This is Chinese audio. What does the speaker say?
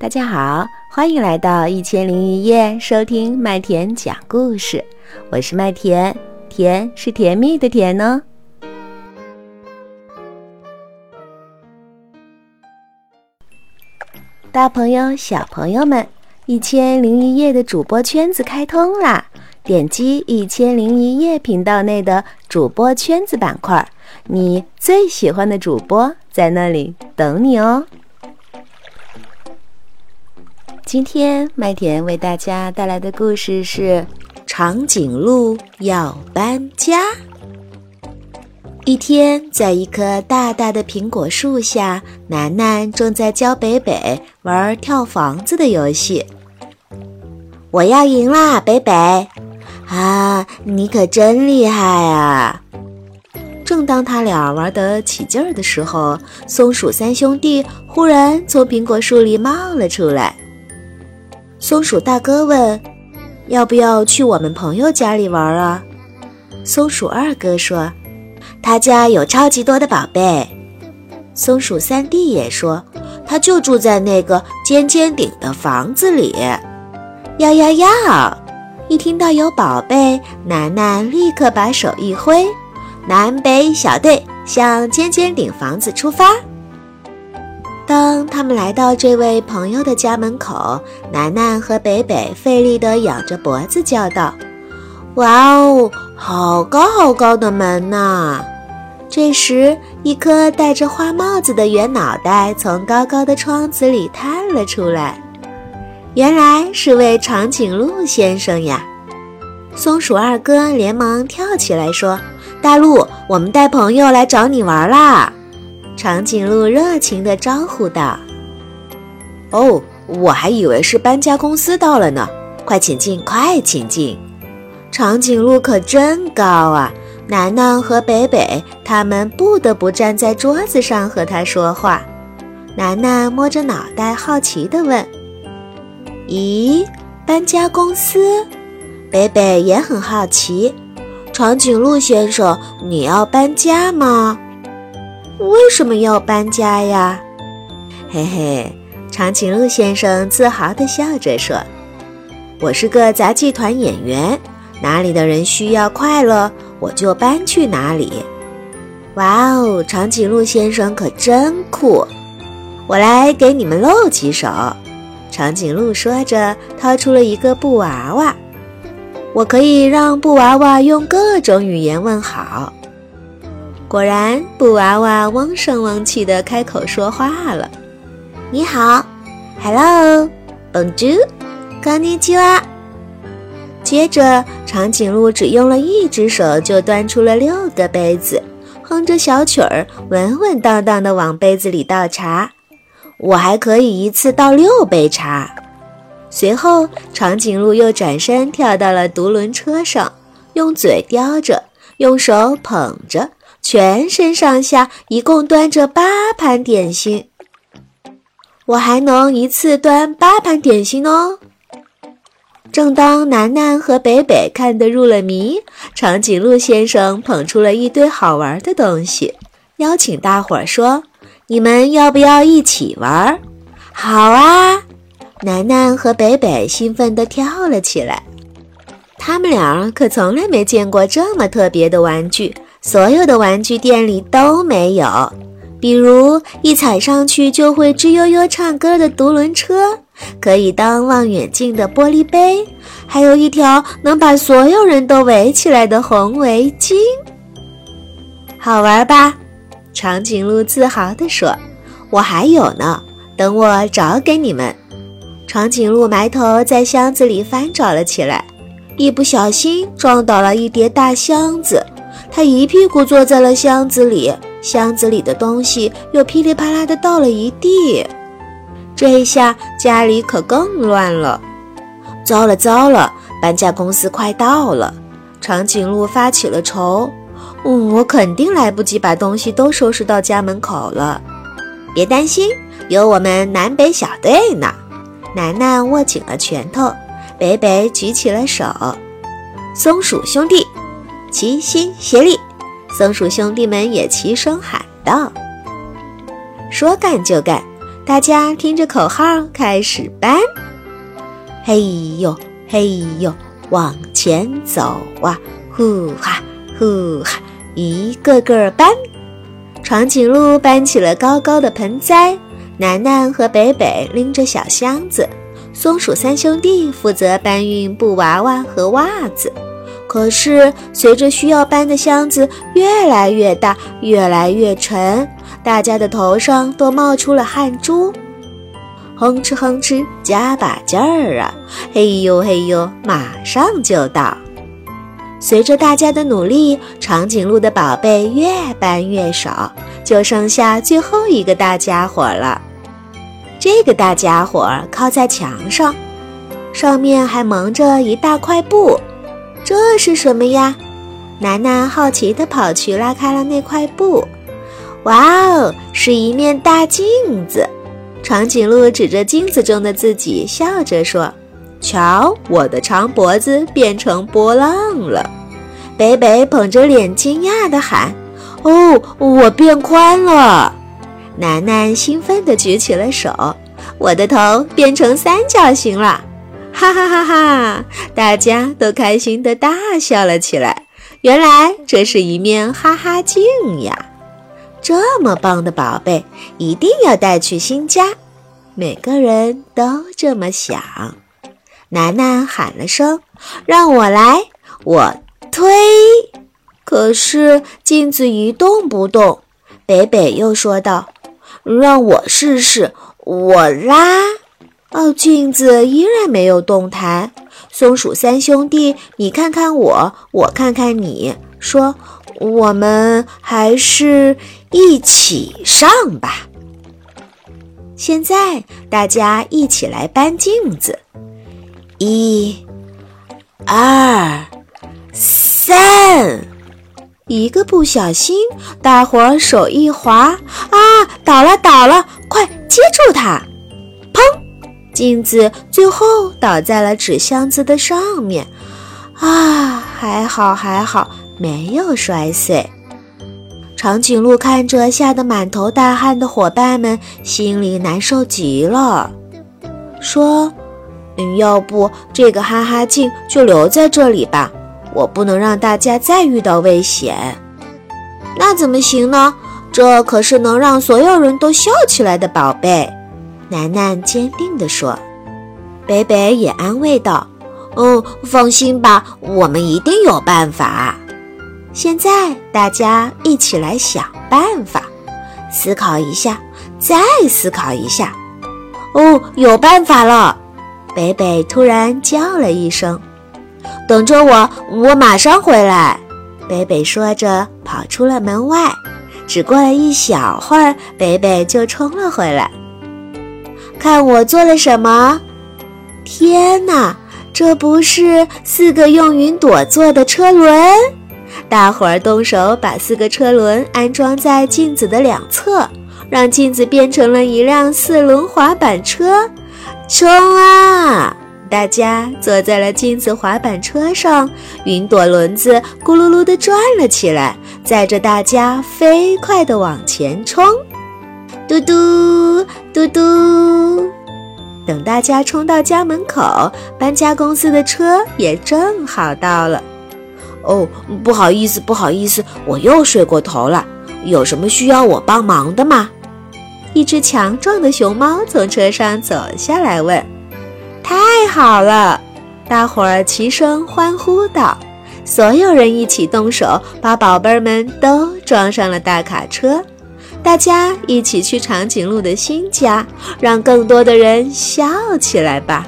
大家好，欢迎来到一千零一夜，收听麦田讲故事。我是麦田，甜是甜蜜的甜呢。大朋友、小朋友们，一千零一夜的主播圈子开通啦！点击一千零一夜频道内的主播圈子板块，你最喜欢的主播在那里等你哦。今天麦田为大家带来的故事是《长颈鹿要搬家》。一天，在一棵大大的苹果树下，楠楠正在教北北玩跳房子的游戏。我要赢啦，北北！啊，你可真厉害啊！正当他俩玩得起劲儿的时候，松鼠三兄弟忽然从苹果树里冒了出来。松鼠大哥问：“要不要去我们朋友家里玩啊？”松鼠二哥说：“他家有超级多的宝贝。”松鼠三弟也说：“他就住在那个尖尖顶的房子里。”要要要！一听到有宝贝，楠楠立刻把手一挥，南北小队向尖尖顶房子出发。当他们来到这位朋友的家门口，楠楠和北北费力地仰着脖子叫道：“哇哦，好高好高的门呐！”这时，一颗戴着花帽子的圆脑袋从高高的窗子里探了出来，原来是位长颈鹿先生呀！松鼠二哥连忙跳起来说：“大鹿，我们带朋友来找你玩啦！”长颈鹿热情地招呼道：“哦，我还以为是搬家公司到了呢，快请进，快请进！”长颈鹿可真高啊！楠楠和北北他们不得不站在桌子上和他说话。楠楠摸着脑袋，好奇地问：“咦，搬家公司？”北北也很好奇：“长颈鹿先生，你要搬家吗？”为什么要搬家呀？嘿嘿，长颈鹿先生自豪地笑着说：“我是个杂技团演员，哪里的人需要快乐，我就搬去哪里。”哇哦，长颈鹿先生可真酷！我来给你们露几手。长颈鹿说着，掏出了一个布娃娃，我可以让布娃娃用各种语言问好。果然，布娃娃嗡声嗡气地开口说话了：“你好，Hello，Bonjour，干尼基哇。”接着，长颈鹿只用了一只手就端出了六个杯子，哼着小曲儿，稳稳当当地往杯子里倒茶。我还可以一次倒六杯茶。随后，长颈鹿又转身跳到了独轮车上，用嘴叼着，用手捧着。全身上下一共端着八盘点心，我还能一次端八盘点心哦。正当楠楠和北北看得入了迷，长颈鹿先生捧出了一堆好玩的东西，邀请大伙儿说：“你们要不要一起玩？”好啊！楠楠和北北兴奋地跳了起来，他们俩可从来没见过这么特别的玩具。所有的玩具店里都没有，比如一踩上去就会吱悠悠唱歌的独轮车，可以当望远镜的玻璃杯，还有一条能把所有人都围起来的红围巾。好玩吧？长颈鹿自豪地说：“我还有呢，等我找给你们。”长颈鹿埋头在箱子里翻找了起来，一不小心撞倒了一叠大箱子。他一屁股坐在了箱子里，箱子里的东西又噼里啪啦的倒了一地。这一下家里可更乱了。糟了糟了，搬家公司快到了，长颈鹿发起了愁。嗯，我肯定来不及把东西都收拾到家门口了。别担心，有我们南北小队呢。楠楠握紧了拳头，北北举起了手，松鼠兄弟。齐心协力，松鼠兄弟们也齐声喊道：“说干就干！大家听着口号开始搬。嘿呦嘿呦，往前走啊！呼哈呼哈，一个个搬。长颈鹿搬起了高高的盆栽，楠楠和北北拎着小箱子，松鼠三兄弟负责搬运布娃娃和袜子。可是，随着需要搬的箱子越来越大、越来越沉，大家的头上都冒出了汗珠。哼哧哼哧，加把劲儿啊！嘿呦嘿呦，马上就到。随着大家的努力，长颈鹿的宝贝越搬越少，就剩下最后一个大家伙了。这个大家伙靠在墙上，上面还蒙着一大块布。这是什么呀？楠楠好奇地跑去拉开了那块布。哇哦，是一面大镜子！长颈鹿指着镜子中的自己，笑着说：“瞧，我的长脖子变成波浪了。”北北捧着脸惊讶地喊：“哦，我变宽了！”楠楠兴奋地举起了手：“我的头变成三角形了！”哈哈哈哈！大家都开心地大笑了起来。原来这是一面哈哈镜呀！这么棒的宝贝，一定要带去新家。每个人都这么想。楠楠喊了声：“让我来！”我推，可是镜子一动不动。北北又说道：“让我试试！”我拉。哦，镜子依然没有动弹。松鼠三兄弟，你看看我，我看看你，说：“我们还是一起上吧。”现在大家一起来搬镜子，一、二、三，一个不小心，大伙手一滑，啊，倒了倒了，快接住它！镜子最后倒在了纸箱子的上面，啊，还好还好，没有摔碎。长颈鹿看着吓得满头大汗的伙伴们，心里难受极了，说：“嗯，要不这个哈哈镜就留在这里吧，我不能让大家再遇到危险。”那怎么行呢？这可是能让所有人都笑起来的宝贝。楠楠坚定地说：“北北也安慰道：‘哦，放心吧，我们一定有办法。’现在大家一起来想办法，思考一下，再思考一下。哦，有办法了！北北突然叫了一声：‘等着我，我马上回来。’北北说着跑出了门外。只过了一小会儿，北北就冲了回来。”看我做了什么！天哪，这不是四个用云朵做的车轮？大伙儿动手把四个车轮安装在镜子的两侧，让镜子变成了一辆四轮滑板车。冲啊！大家坐在了镜子滑板车上，云朵轮子咕噜噜地转了起来，载着大家飞快地往前冲。嘟嘟嘟嘟，等大家冲到家门口，搬家公司的车也正好到了。哦，不好意思，不好意思，我又睡过头了。有什么需要我帮忙的吗？一只强壮的熊猫从车上走下来问。太好了，大伙儿齐声欢呼道。所有人一起动手，把宝贝们都装上了大卡车。大家一起去长颈鹿的新家，让更多的人笑起来吧。